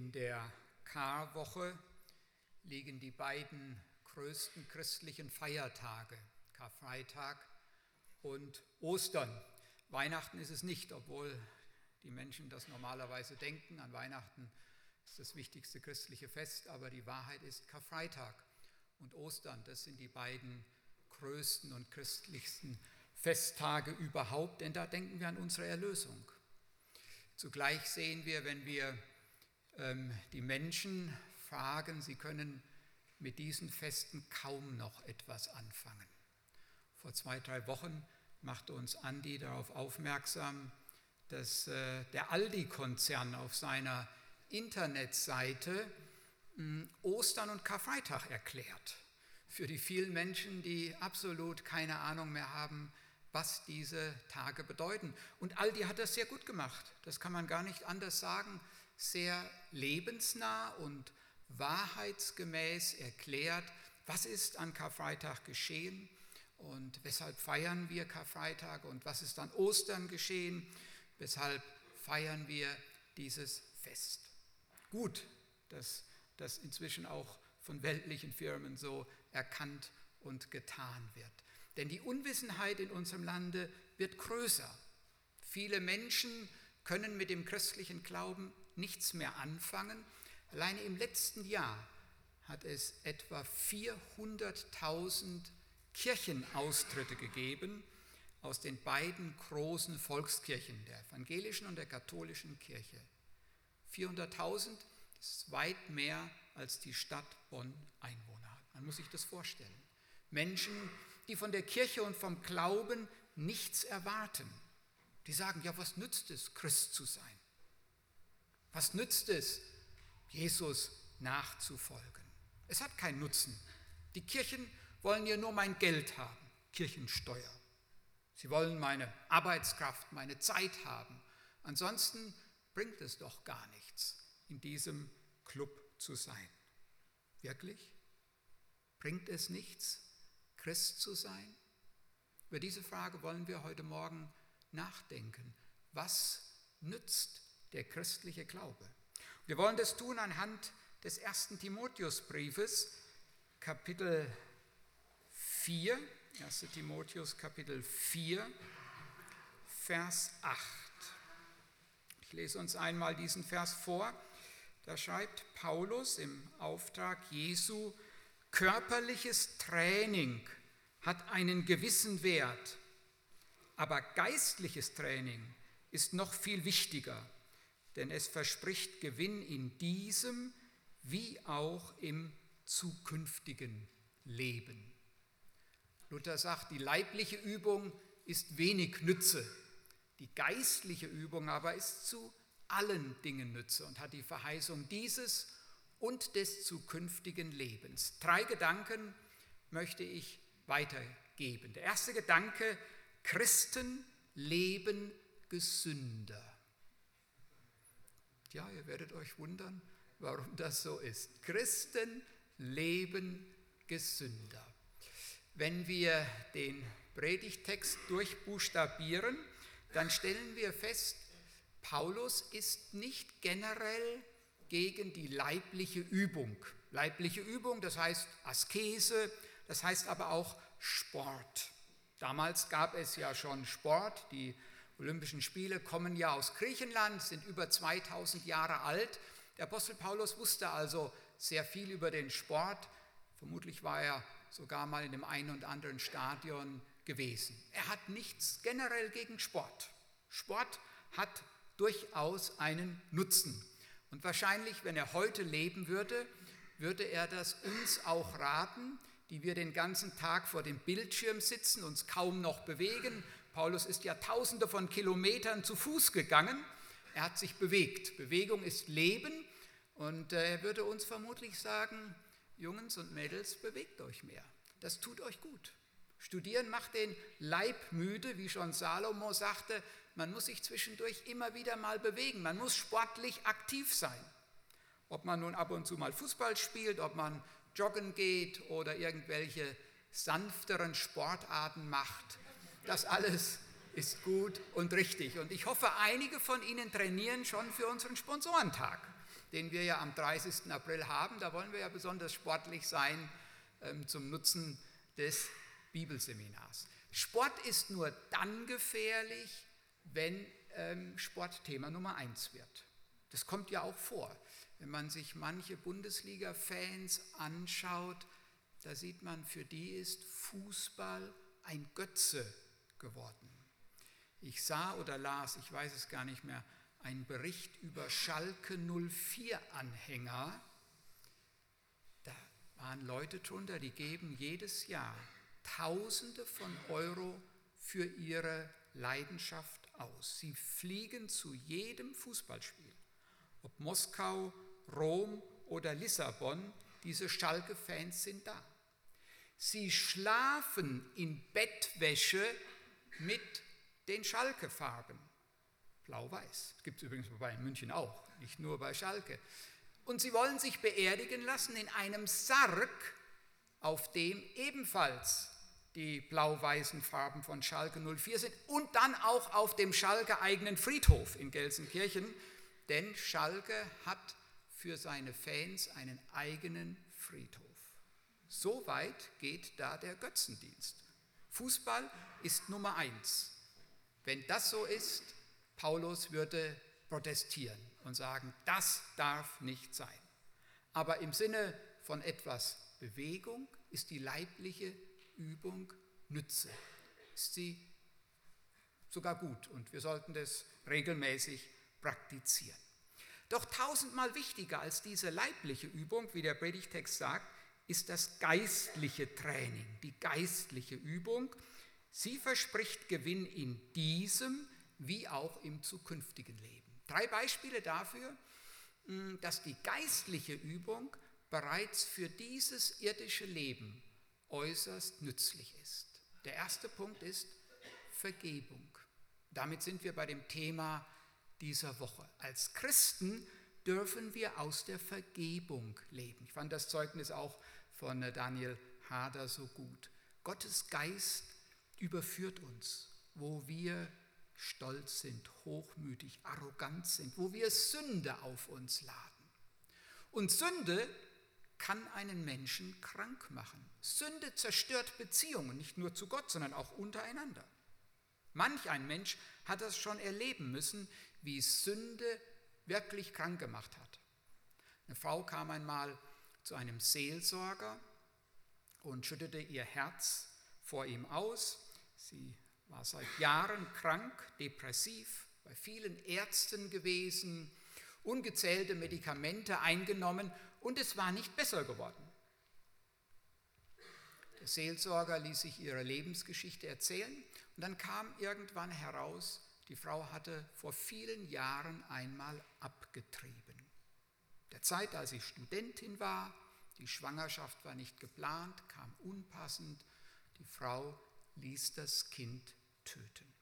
In der Karwoche liegen die beiden größten christlichen Feiertage, Karfreitag und Ostern. Weihnachten ist es nicht, obwohl die Menschen das normalerweise denken. An Weihnachten ist das wichtigste christliche Fest, aber die Wahrheit ist Karfreitag und Ostern. Das sind die beiden größten und christlichsten Festtage überhaupt, denn da denken wir an unsere Erlösung. Zugleich sehen wir, wenn wir die Menschen fragen, sie können mit diesen Festen kaum noch etwas anfangen. Vor zwei, drei Wochen machte uns Andi darauf aufmerksam, dass äh, der Aldi-Konzern auf seiner Internetseite hm, Ostern und Karfreitag erklärt. Für die vielen Menschen, die absolut keine Ahnung mehr haben, was diese Tage bedeuten. Und Aldi hat das sehr gut gemacht. Das kann man gar nicht anders sagen. Sehr lebensnah und wahrheitsgemäß erklärt, was ist an Karfreitag geschehen und weshalb feiern wir Karfreitag und was ist an Ostern geschehen, weshalb feiern wir dieses Fest. Gut, dass das inzwischen auch von weltlichen Firmen so erkannt und getan wird. Denn die Unwissenheit in unserem Lande wird größer. Viele Menschen können mit dem christlichen Glauben nichts mehr anfangen. Alleine im letzten Jahr hat es etwa 400.000 Kirchenaustritte gegeben aus den beiden großen Volkskirchen, der evangelischen und der katholischen Kirche. 400.000 ist weit mehr, als die Stadt Bonn Einwohner hat. Man muss sich das vorstellen. Menschen, die von der Kirche und vom Glauben nichts erwarten. Die sagen, ja, was nützt es, Christ zu sein? Was nützt es, Jesus nachzufolgen? Es hat keinen Nutzen. Die Kirchen wollen ja nur mein Geld haben, Kirchensteuer. Sie wollen meine Arbeitskraft, meine Zeit haben. Ansonsten bringt es doch gar nichts, in diesem Club zu sein. Wirklich? Bringt es nichts, Christ zu sein? Über diese Frage wollen wir heute Morgen nachdenken. Was nützt der christliche Glaube? Wir wollen das tun anhand des ersten Timotheusbriefes, Kapitel 4, 1. Timotheus Kapitel 4, Vers 8. Ich lese uns einmal diesen Vers vor. Da schreibt Paulus im Auftrag Jesu, Körperliches Training hat einen gewissen Wert, aber geistliches Training ist noch viel wichtiger, denn es verspricht Gewinn in diesem wie auch im zukünftigen Leben. Luther sagt, die leibliche Übung ist wenig Nütze, die geistliche Übung aber ist zu allen Dingen Nütze und hat die Verheißung dieses und des zukünftigen Lebens. Drei Gedanken möchte ich weitergeben. Der erste Gedanke, Christen leben gesünder. Ja, ihr werdet euch wundern, warum das so ist. Christen leben gesünder. Wenn wir den Predigtext durchbuchstabieren, dann stellen wir fest, Paulus ist nicht generell gegen die leibliche Übung. Leibliche Übung, das heißt Askese, das heißt aber auch Sport. Damals gab es ja schon Sport. Die Olympischen Spiele kommen ja aus Griechenland, sind über 2000 Jahre alt. Der Apostel Paulus wusste also sehr viel über den Sport. Vermutlich war er sogar mal in dem einen und anderen Stadion gewesen. Er hat nichts generell gegen Sport. Sport hat durchaus einen Nutzen. Und wahrscheinlich, wenn er heute leben würde, würde er das uns auch raten, die wir den ganzen Tag vor dem Bildschirm sitzen, uns kaum noch bewegen. Paulus ist ja tausende von Kilometern zu Fuß gegangen. Er hat sich bewegt. Bewegung ist Leben. Und äh, er würde uns vermutlich sagen, Jungs und Mädels, bewegt euch mehr. Das tut euch gut. Studieren macht den Leib müde, wie schon Salomo sagte, man muss sich zwischendurch immer wieder mal bewegen. Man muss sportlich aktiv sein. Ob man nun ab und zu mal Fußball spielt, ob man joggen geht oder irgendwelche sanfteren Sportarten macht, das alles ist gut und richtig. Und ich hoffe, einige von Ihnen trainieren schon für unseren Sponsorentag. den wir ja am 30. April haben. Da wollen wir ja besonders sportlich sein ähm, zum Nutzen des Bibelseminars. Sport ist nur dann gefährlich, wenn ähm, Sport Thema Nummer eins wird. Das kommt ja auch vor. Wenn man sich manche Bundesliga-Fans anschaut, da sieht man, für die ist Fußball ein Götze geworden. Ich sah oder las, ich weiß es gar nicht mehr, einen Bericht über Schalke 04-Anhänger. Da waren Leute drunter, die geben jedes Jahr Tausende von Euro für ihre Leidenschaft aus. Sie fliegen zu jedem Fußballspiel, ob Moskau, Rom oder Lissabon, diese Schalke-Fans sind da. Sie schlafen in Bettwäsche mit den Schalke-Farben. Blau-Weiß. Gibt es übrigens bei München auch, nicht nur bei Schalke. Und sie wollen sich beerdigen lassen in einem Sarg, auf dem ebenfalls die blau-weißen Farben von Schalke 04 sind und dann auch auf dem Schalke eigenen Friedhof in Gelsenkirchen, denn Schalke hat für seine Fans einen eigenen Friedhof. So weit geht da der Götzendienst. Fußball ist Nummer eins. Wenn das so ist, Paulus würde protestieren und sagen, das darf nicht sein. Aber im Sinne von etwas Bewegung ist die leibliche Übung Nütze. Ist sie sogar gut und wir sollten das regelmäßig praktizieren. Doch tausendmal wichtiger als diese leibliche Übung, wie der Predigtext sagt, ist das geistliche Training, die geistliche Übung. Sie verspricht Gewinn in diesem wie auch im zukünftigen Leben. Drei Beispiele dafür, dass die geistliche Übung bereits für dieses irdische Leben äußerst nützlich ist. Der erste Punkt ist Vergebung. Damit sind wir bei dem Thema dieser Woche. Als Christen dürfen wir aus der Vergebung leben. Ich fand das Zeugnis auch von Daniel Hader so gut. Gottes Geist überführt uns, wo wir stolz sind, hochmütig, arrogant sind, wo wir Sünde auf uns laden. Und Sünde kann einen Menschen krank machen. Sünde zerstört Beziehungen, nicht nur zu Gott, sondern auch untereinander. Manch ein Mensch hat das schon erleben müssen, wie Sünde wirklich krank gemacht hat. Eine Frau kam einmal zu einem Seelsorger und schüttete ihr Herz vor ihm aus. Sie war seit Jahren krank, depressiv, bei vielen Ärzten gewesen, ungezählte Medikamente eingenommen und es war nicht besser geworden. Der Seelsorger ließ sich ihre Lebensgeschichte erzählen und dann kam irgendwann heraus, die Frau hatte vor vielen Jahren einmal abgetrieben. Der Zeit, als sie Studentin war, die Schwangerschaft war nicht geplant, kam unpassend, die Frau ließ das Kind töten.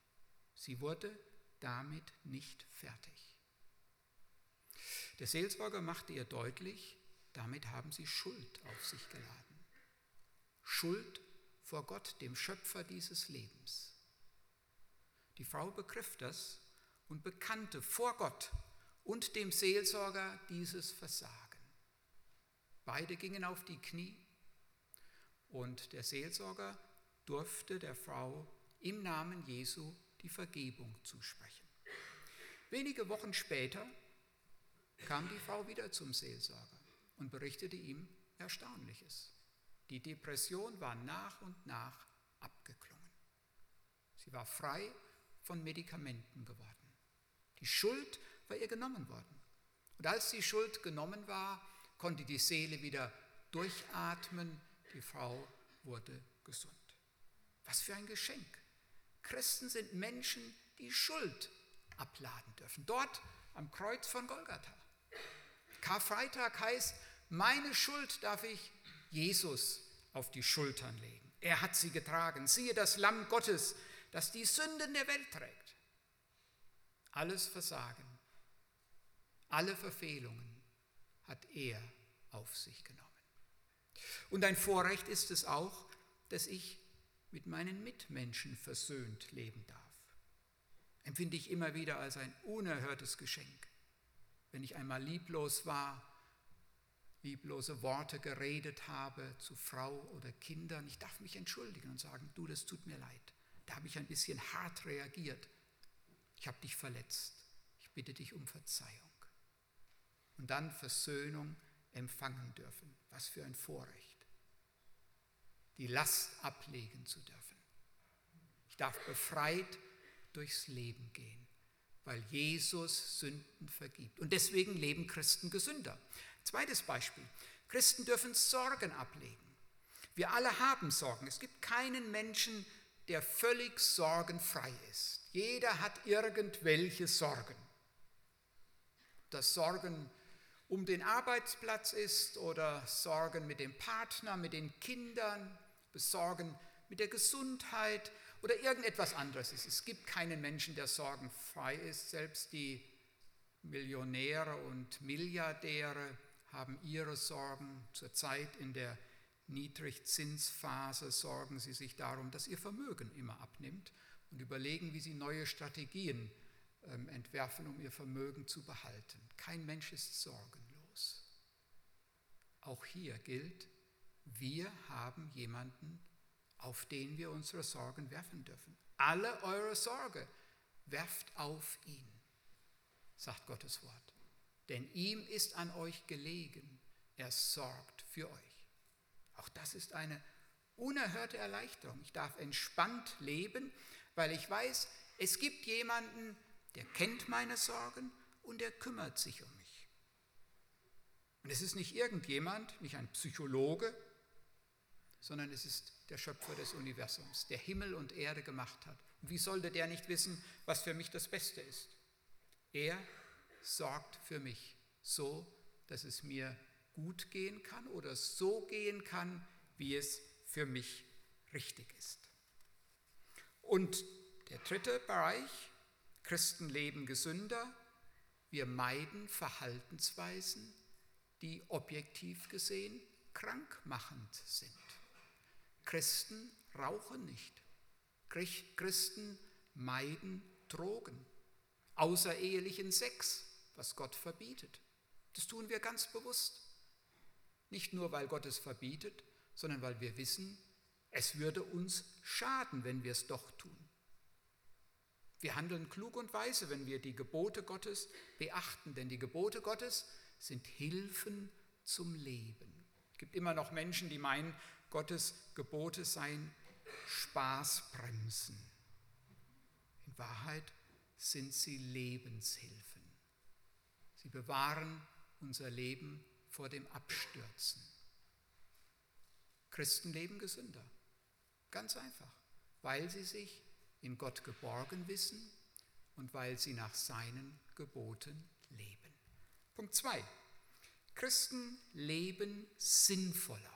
Sie wurde damit nicht fertig. Der Seelsorger machte ihr deutlich, damit haben sie Schuld auf sich geladen. Schuld vor Gott, dem Schöpfer dieses Lebens. Die Frau begriff das und bekannte vor Gott und dem Seelsorger dieses Versagen. Beide gingen auf die Knie und der Seelsorger durfte der Frau im Namen Jesu die Vergebung zusprechen. Wenige Wochen später kam die Frau wieder zum Seelsorger und berichtete ihm Erstaunliches. Die Depression war nach und nach abgeklungen. Sie war frei von Medikamenten geworden. Die Schuld war ihr genommen worden. Und als die Schuld genommen war, konnte die Seele wieder durchatmen. Die Frau wurde gesund. Was für ein Geschenk. Christen sind Menschen, die Schuld abladen dürfen. Dort am Kreuz von Golgatha. Karfreitag heißt, meine Schuld darf ich Jesus auf die Schultern legen. Er hat sie getragen. Siehe das Lamm Gottes, das die Sünden der Welt trägt. Alles Versagen, alle Verfehlungen hat er auf sich genommen. Und ein Vorrecht ist es auch, dass ich mit meinen Mitmenschen versöhnt leben darf. Empfinde ich immer wieder als ein unerhörtes Geschenk. wenn ich einmal lieblos war, lieblose Worte geredet habe zu Frau oder Kindern. Ich darf mich entschuldigen und sagen, du, das tut mir leid. Da habe ich ein bisschen hart reagiert. Ich habe dich verletzt. Ich bitte dich um Verzeihung. Und dann Versöhnung empfangen dürfen. Was für ein Vorrecht. Die Last ablegen zu dürfen. Ich darf befreit durchs Leben gehen, weil Jesus Sünden vergibt. Und deswegen leben Christen gesünder. Zweites Beispiel. Christen dürfen Sorgen ablegen. Wir alle haben Sorgen. Es gibt keinen Menschen, der völlig sorgenfrei ist. Jeder hat irgendwelche Sorgen. Das Sorgen um den Arbeitsplatz ist oder Sorgen mit dem Partner, mit den Kindern, Sorgen mit der Gesundheit oder irgendetwas anderes ist. Es gibt keinen Menschen, der sorgenfrei ist. Selbst die Millionäre und Milliardäre haben ihre Sorgen. Zurzeit in der Niedrigzinsphase sorgen sie sich darum, dass ihr Vermögen immer abnimmt und überlegen, wie sie neue Strategien entwerfen, um ihr Vermögen zu behalten. Kein Mensch ist sorgenlos. Auch hier gilt, wir haben jemanden, auf den wir unsere Sorgen werfen dürfen. Alle eure Sorge werft auf ihn, sagt Gottes Wort denn ihm ist an euch gelegen, er sorgt für euch. Auch das ist eine unerhörte Erleichterung. Ich darf entspannt leben, weil ich weiß, es gibt jemanden, der kennt meine Sorgen und der kümmert sich um mich. Und es ist nicht irgendjemand, nicht ein Psychologe, sondern es ist der Schöpfer des Universums, der Himmel und Erde gemacht hat. Und wie sollte der nicht wissen, was für mich das Beste ist? Er sorgt für mich, so dass es mir gut gehen kann oder so gehen kann, wie es für mich richtig ist. Und der dritte Bereich, Christen leben gesünder, wir meiden Verhaltensweisen, die objektiv gesehen krankmachend sind. Christen rauchen nicht. Christen meiden Drogen, außerehelichen Sex, was Gott verbietet. Das tun wir ganz bewusst. Nicht nur, weil Gott es verbietet, sondern weil wir wissen, es würde uns schaden, wenn wir es doch tun. Wir handeln klug und weise, wenn wir die Gebote Gottes beachten, denn die Gebote Gottes sind Hilfen zum Leben. Es gibt immer noch Menschen, die meinen, Gottes Gebote seien Spaßbremsen. In Wahrheit sind sie Lebenshilfen. Sie bewahren unser Leben vor dem Abstürzen. Christen leben gesünder. Ganz einfach, weil sie sich in Gott geborgen wissen und weil sie nach seinen Geboten leben. Punkt 2. Christen leben sinnvoller.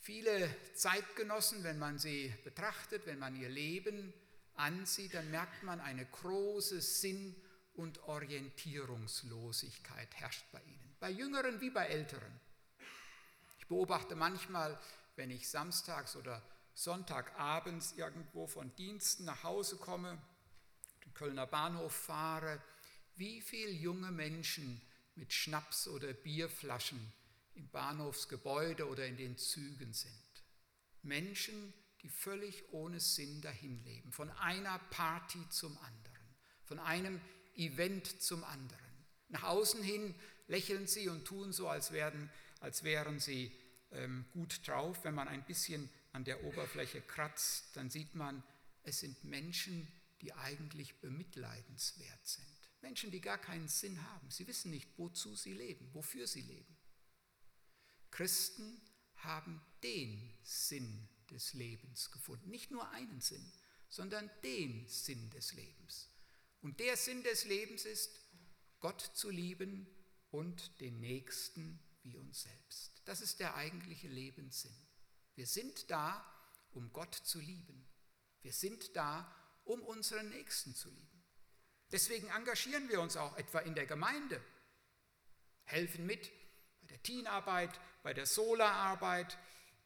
Viele Zeitgenossen, wenn man sie betrachtet, wenn man ihr Leben ansieht, dann merkt man eine große Sinn- und Orientierungslosigkeit herrscht bei ihnen, bei Jüngeren wie bei Älteren. Ich beobachte manchmal, wenn ich samstags oder Sonntagabends irgendwo von Diensten nach Hause komme, den Kölner Bahnhof fahre, wie viele junge Menschen mit Schnaps oder Bierflaschen im Bahnhofsgebäude oder in den Zügen sind. Menschen, die völlig ohne Sinn dahinleben, von einer Party zum anderen, von einem Event zum anderen. Nach außen hin lächeln sie und tun so, als, werden, als wären sie ähm, gut drauf. Wenn man ein bisschen an der Oberfläche kratzt, dann sieht man, es sind Menschen, die eigentlich bemitleidenswert sind. Menschen, die gar keinen Sinn haben. Sie wissen nicht, wozu sie leben, wofür sie leben. Christen haben den Sinn des Lebens gefunden. Nicht nur einen Sinn, sondern den Sinn des Lebens. Und der Sinn des Lebens ist, Gott zu lieben und den Nächsten wie uns selbst. Das ist der eigentliche Lebenssinn. Wir sind da, um Gott zu lieben. Wir sind da, um unseren Nächsten zu lieben. Deswegen engagieren wir uns auch etwa in der Gemeinde, helfen mit bei der Teenarbeit, bei der Solararbeit,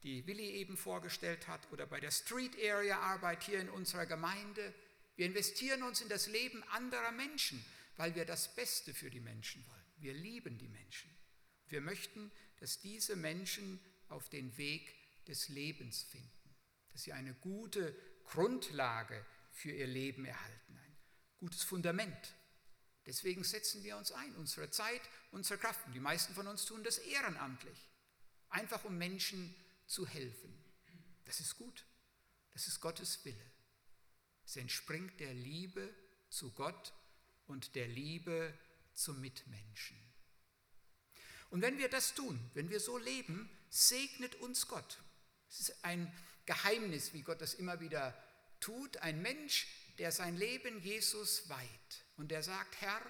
die Willi eben vorgestellt hat, oder bei der Street Area Arbeit hier in unserer Gemeinde. Wir investieren uns in das Leben anderer Menschen, weil wir das Beste für die Menschen wollen. Wir lieben die Menschen. Wir möchten, dass diese Menschen auf den Weg des Lebens finden, dass sie eine gute Grundlage für ihr Leben erhalten, ein gutes Fundament. Deswegen setzen wir uns ein, unsere Zeit, unsere Kraft. Und die meisten von uns tun das ehrenamtlich, einfach um Menschen zu helfen. Das ist gut. Das ist Gottes Wille. Es entspringt der Liebe zu Gott und der Liebe zum Mitmenschen. Und wenn wir das tun, wenn wir so leben, segnet uns Gott. Es ist ein Geheimnis, wie Gott das immer wieder tut. Ein Mensch, der sein Leben Jesus weiht und der sagt, Herr,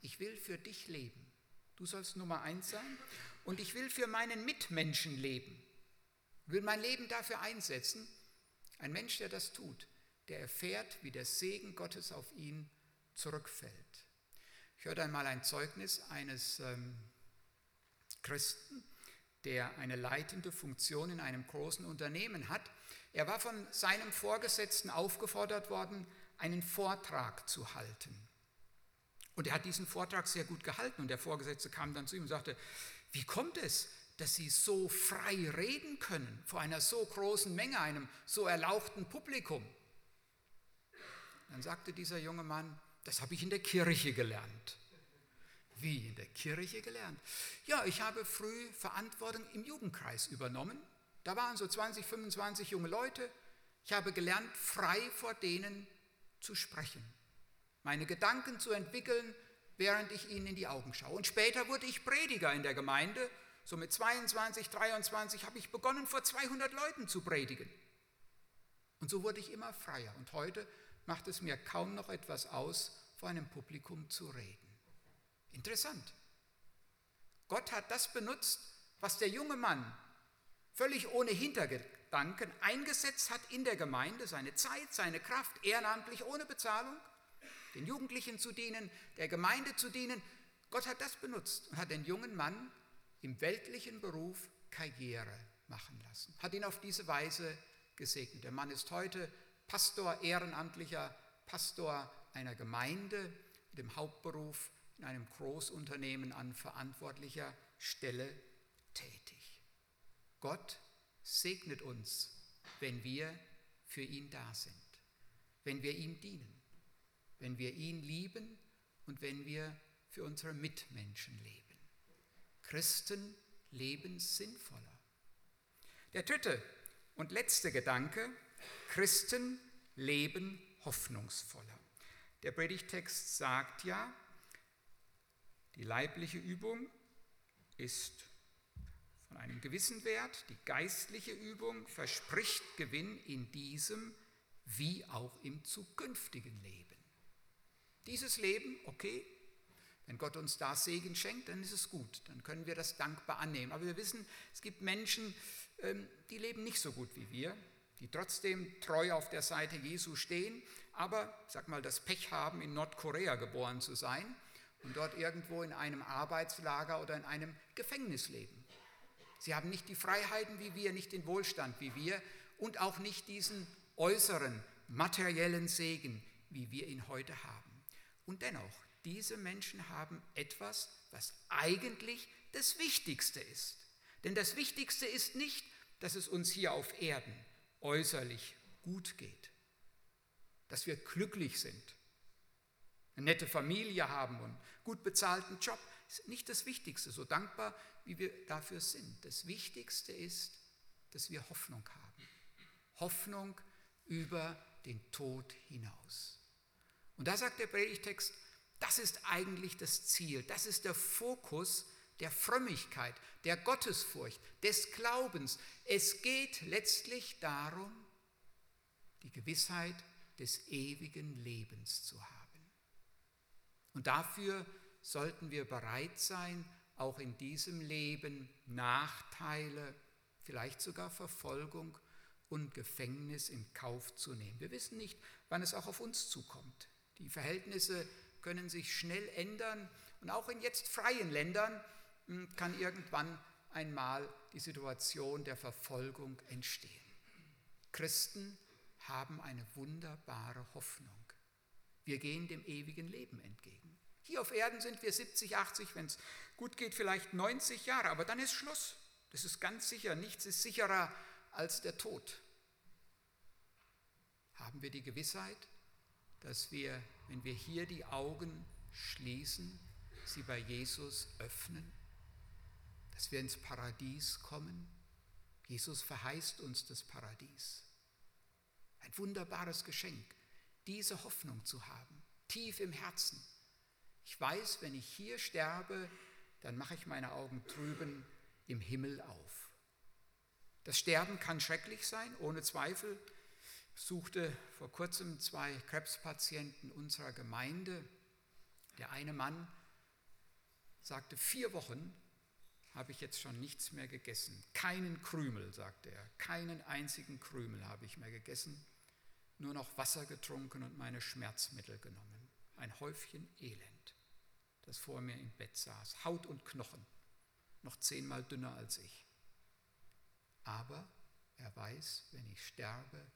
ich will für dich leben. Du sollst Nummer eins sein und ich will für meinen Mitmenschen leben. Ich will mein Leben dafür einsetzen. Ein Mensch, der das tut, der erfährt, wie der Segen Gottes auf ihn zurückfällt. Ich hörte einmal ein Zeugnis eines ähm, Christen, der eine leitende Funktion in einem großen Unternehmen hat. Er war von seinem Vorgesetzten aufgefordert worden, einen Vortrag zu halten. Und er hat diesen Vortrag sehr gut gehalten und der Vorgesetzte kam dann zu ihm und sagte, wie kommt es, dass Sie so frei reden können vor einer so großen Menge, einem so erlauchten Publikum? Dann sagte dieser junge Mann, das habe ich in der Kirche gelernt. Wie in der Kirche gelernt? Ja, ich habe früh Verantwortung im Jugendkreis übernommen. Da waren so 20, 25 junge Leute. Ich habe gelernt, frei vor denen zu sprechen, meine Gedanken zu entwickeln, während ich ihnen in die Augen schaue. Und später wurde ich Prediger in der Gemeinde. So mit 22, 23 habe ich begonnen, vor 200 Leuten zu predigen. Und so wurde ich immer freier. Und heute macht es mir kaum noch etwas aus, vor einem Publikum zu reden. Interessant. Gott hat das benutzt, was der junge Mann völlig ohne Hintergedanken eingesetzt hat in der Gemeinde, seine Zeit, seine Kraft, ehrenamtlich, ohne Bezahlung, den Jugendlichen zu dienen, der Gemeinde zu dienen. Gott hat das benutzt und hat den jungen Mann im weltlichen Beruf Karriere machen lassen, hat ihn auf diese Weise gesegnet. Der Mann ist heute Pastor, ehrenamtlicher Pastor einer Gemeinde mit dem Hauptberuf in einem Großunternehmen an verantwortlicher Stelle tätig. Gott segnet uns, wenn wir für ihn da sind, wenn wir ihm dienen, wenn wir ihn lieben und wenn wir für unsere Mitmenschen leben. Christen leben sinnvoller. Der dritte und letzte Gedanke, Christen leben hoffnungsvoller. Der Predigtext sagt ja, die leibliche Übung ist von einem gewissen Wert, die geistliche Übung verspricht Gewinn in diesem wie auch im zukünftigen Leben. Dieses Leben, okay, wenn Gott uns da Segen schenkt, dann ist es gut, dann können wir das dankbar annehmen. Aber wir wissen, es gibt Menschen, ähm, die leben nicht so gut wie wir, die trotzdem treu auf der Seite Jesu stehen, aber, sag mal, das Pech haben, in Nordkorea geboren zu sein und dort irgendwo in einem Arbeitslager oder in einem Gefängnis leben. Sie haben nicht die Freiheiten wie wir, nicht den Wohlstand wie wir und auch nicht diesen äußeren materiellen Segen, wie wir ihn heute haben. Und dennoch, diese Menschen haben etwas, was eigentlich das Wichtigste ist. Denn das Wichtigste ist nicht, dass es uns hier auf Erden äußerlich gut geht, dass wir glücklich sind, eine nette Familie haben und gut bezahlten Job, ist nicht das Wichtigste, so dankbar wie wir dafür sind. Das Wichtigste ist, dass wir Hoffnung haben. Hoffnung über den Tod hinaus. Und da sagt der Predigtext, das ist eigentlich das Ziel, das ist der Fokus der Frömmigkeit, der Gottesfurcht, des Glaubens. Es geht letztlich darum, die Gewissheit des ewigen Lebens zu haben. Und dafür sollten wir bereit sein, auch in diesem Leben Nachteile, vielleicht sogar Verfolgung und Gefängnis in Kauf zu nehmen. Wir wissen nicht, wann es auch auf uns zukommt. Die Verhältnisse können sich schnell ändern und auch in jetzt freien Ländern hm, kann irgendwann einmal die Situation der Verfolgung entstehen. Christen haben eine wunderbare Hoffnung. Wir gehen dem ewigen Leben entgegen. Hier auf Erden sind wir 70, 80, wenn es gut geht, vielleicht 90 Jahre, aber dann ist Schluss. Das ist ganz sicher. Nichts ist sicherer als der Tod. Haben wir die Gewissheit, dass wir, wenn wir hier die Augen schließen, sie bei Jesus öffnen, dass wir ins Paradies kommen? Jesus verheißt uns das Paradies. Ein wunderbares Geschenk, diese Hoffnung zu haben, tief im Herzen. Ich weiß, wenn ich hier sterbe, dann mache ich meine Augen drüben im Himmel auf. Das Sterben kann schrecklich sein, ohne Zweifel. Ich suchte vor kurzem zwei Krebspatienten unserer Gemeinde. Der eine Mann sagte, vier Wochen habe ich jetzt schon nichts mehr gegessen. Keinen Krümel, sagte er, keinen einzigen Krümel habe ich mehr gegessen, nur noch Wasser getrunken und meine Schmerzmittel genommen. Ein Häufchen Elend, das vor mir im Bett saß, Haut und Knochen, noch zehnmal dünner als ich. Aber er weiß, wenn ich sterbe,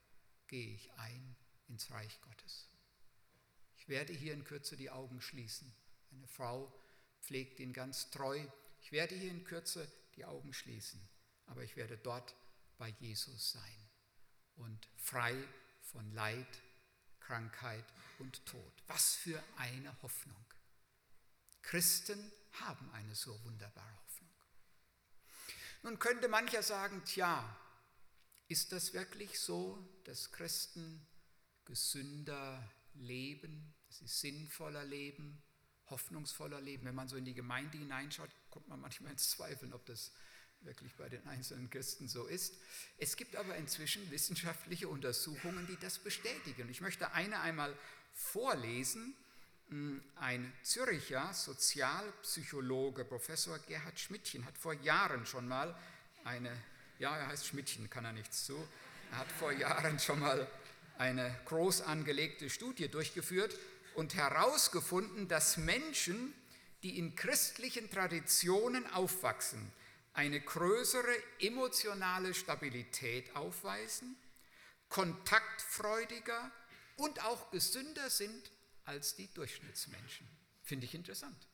gehe ich ein ins Reich Gottes. Ich werde hier in Kürze die Augen schließen. Eine Frau pflegt ihn ganz treu. Ich werde hier in Kürze die Augen schließen, aber ich werde dort bei Jesus sein und frei von Leid, Krankheit und Tod. Was für eine Hoffnung. Christen haben eine so wunderbare Hoffnung. Nun könnte mancher sagen, tja, ist das wirklich so, dass Christen gesünder leben, dass sie sinnvoller leben, hoffnungsvoller leben? Wenn man so in die Gemeinde hineinschaut, kommt man manchmal ins Zweifeln, ob das wirklich bei den einzelnen Christen so ist. Es gibt aber inzwischen wissenschaftliche Untersuchungen, die das bestätigen. Ich möchte eine einmal vorlesen. Ein Züricher Sozialpsychologe, Professor Gerhard Schmidtchen, hat vor Jahren schon mal eine, ja, er heißt Schmidtchen, kann er nichts zu, er hat vor Jahren schon mal eine groß angelegte Studie durchgeführt und herausgefunden, dass Menschen, die in christlichen Traditionen aufwachsen, eine größere emotionale Stabilität aufweisen, kontaktfreudiger und auch gesünder sind als die Durchschnittsmenschen. Finde ich interessant.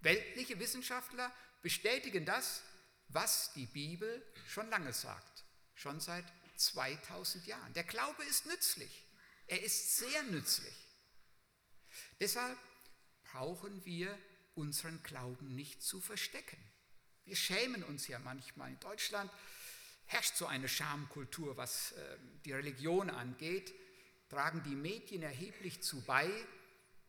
Weltliche Wissenschaftler bestätigen das, was die Bibel schon lange sagt, schon seit 2000 Jahren. Der Glaube ist nützlich. Er ist sehr nützlich. Deshalb brauchen wir unseren Glauben nicht zu verstecken. Wir schämen uns ja manchmal. In Deutschland herrscht so eine Schamkultur, was äh, die Religion angeht tragen die Medien erheblich zu bei,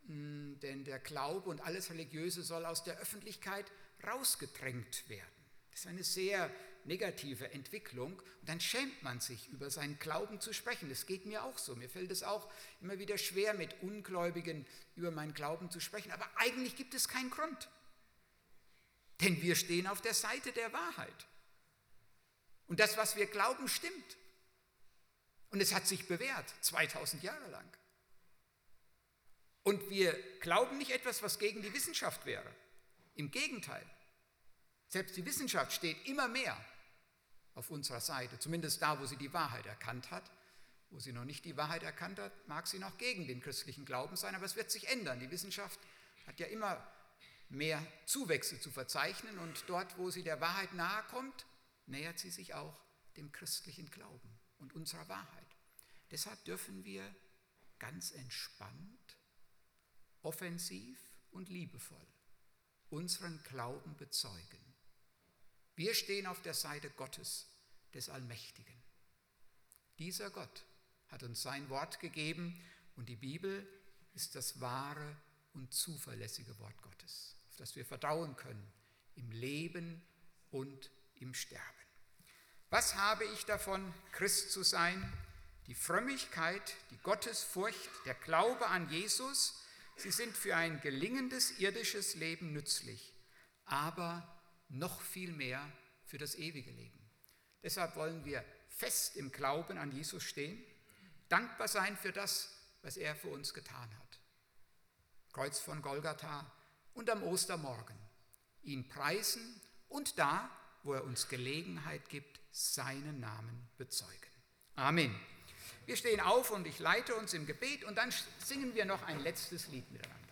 hm, denn der Glaube und alles Religiöse soll aus der Öffentlichkeit rausgedrängt werden. Das ist eine sehr negative Entwicklung und dann schämt man sich, über seinen Glauben zu sprechen. Das geht mir auch so. Mir fällt es auch immer wieder schwer, mit Ungläubigen über meinen Glauben zu sprechen. Aber eigentlich gibt es keinen Grund. Denn wir stehen auf der Seite der Wahrheit. Und das, was wir glauben, stimmt. Und es hat sich bewährt, 2000 Jahre lang. Und wir glauben nicht etwas, was gegen die Wissenschaft wäre. Im Gegenteil. Selbst die Wissenschaft steht immer mehr auf unserer Seite, zumindest da, wo sie die Wahrheit erkannt hat. Wo sie noch nicht die Wahrheit erkannt hat, mag sie noch gegen den christlichen Glauben sein, aber es wird sich ändern. Die Wissenschaft hat ja immer mehr Zuwächse zu verzeichnen und dort, wo sie der Wahrheit nahe kommt, nähert sie sich auch dem christlichen Glauben und unserer Wahrheit. Deshalb dürfen wir ganz entspannt, offensiv und liebevoll unseren Glauben bezeugen. Wir stehen auf der Seite Gottes, des Allmächtigen. Dieser Gott hat uns sein Wort gegeben und die Bibel ist das wahre und zuverlässige Wort Gottes, auf das wir vertrauen können im Leben und im Sterben. Was habe ich davon, Christ zu sein? die Frömmigkeit, die Gottesfurcht, der Glaube an Jesus, sie sind für ein gelingendes irdisches Leben nützlich, aber noch viel mehr für das ewige Leben. Deshalb wollen wir fest im Glauben an Jesus stehen, dankbar sein für das, was er für uns getan hat. Kreuz von Golgatha und am Ostermorgen. Ihn preisen und da, wo er uns Gelegenheit gibt, seinen Namen bezeugen. Amen. Wir stehen auf und ich leite uns im Gebet und dann singen wir noch ein letztes Lied miteinander.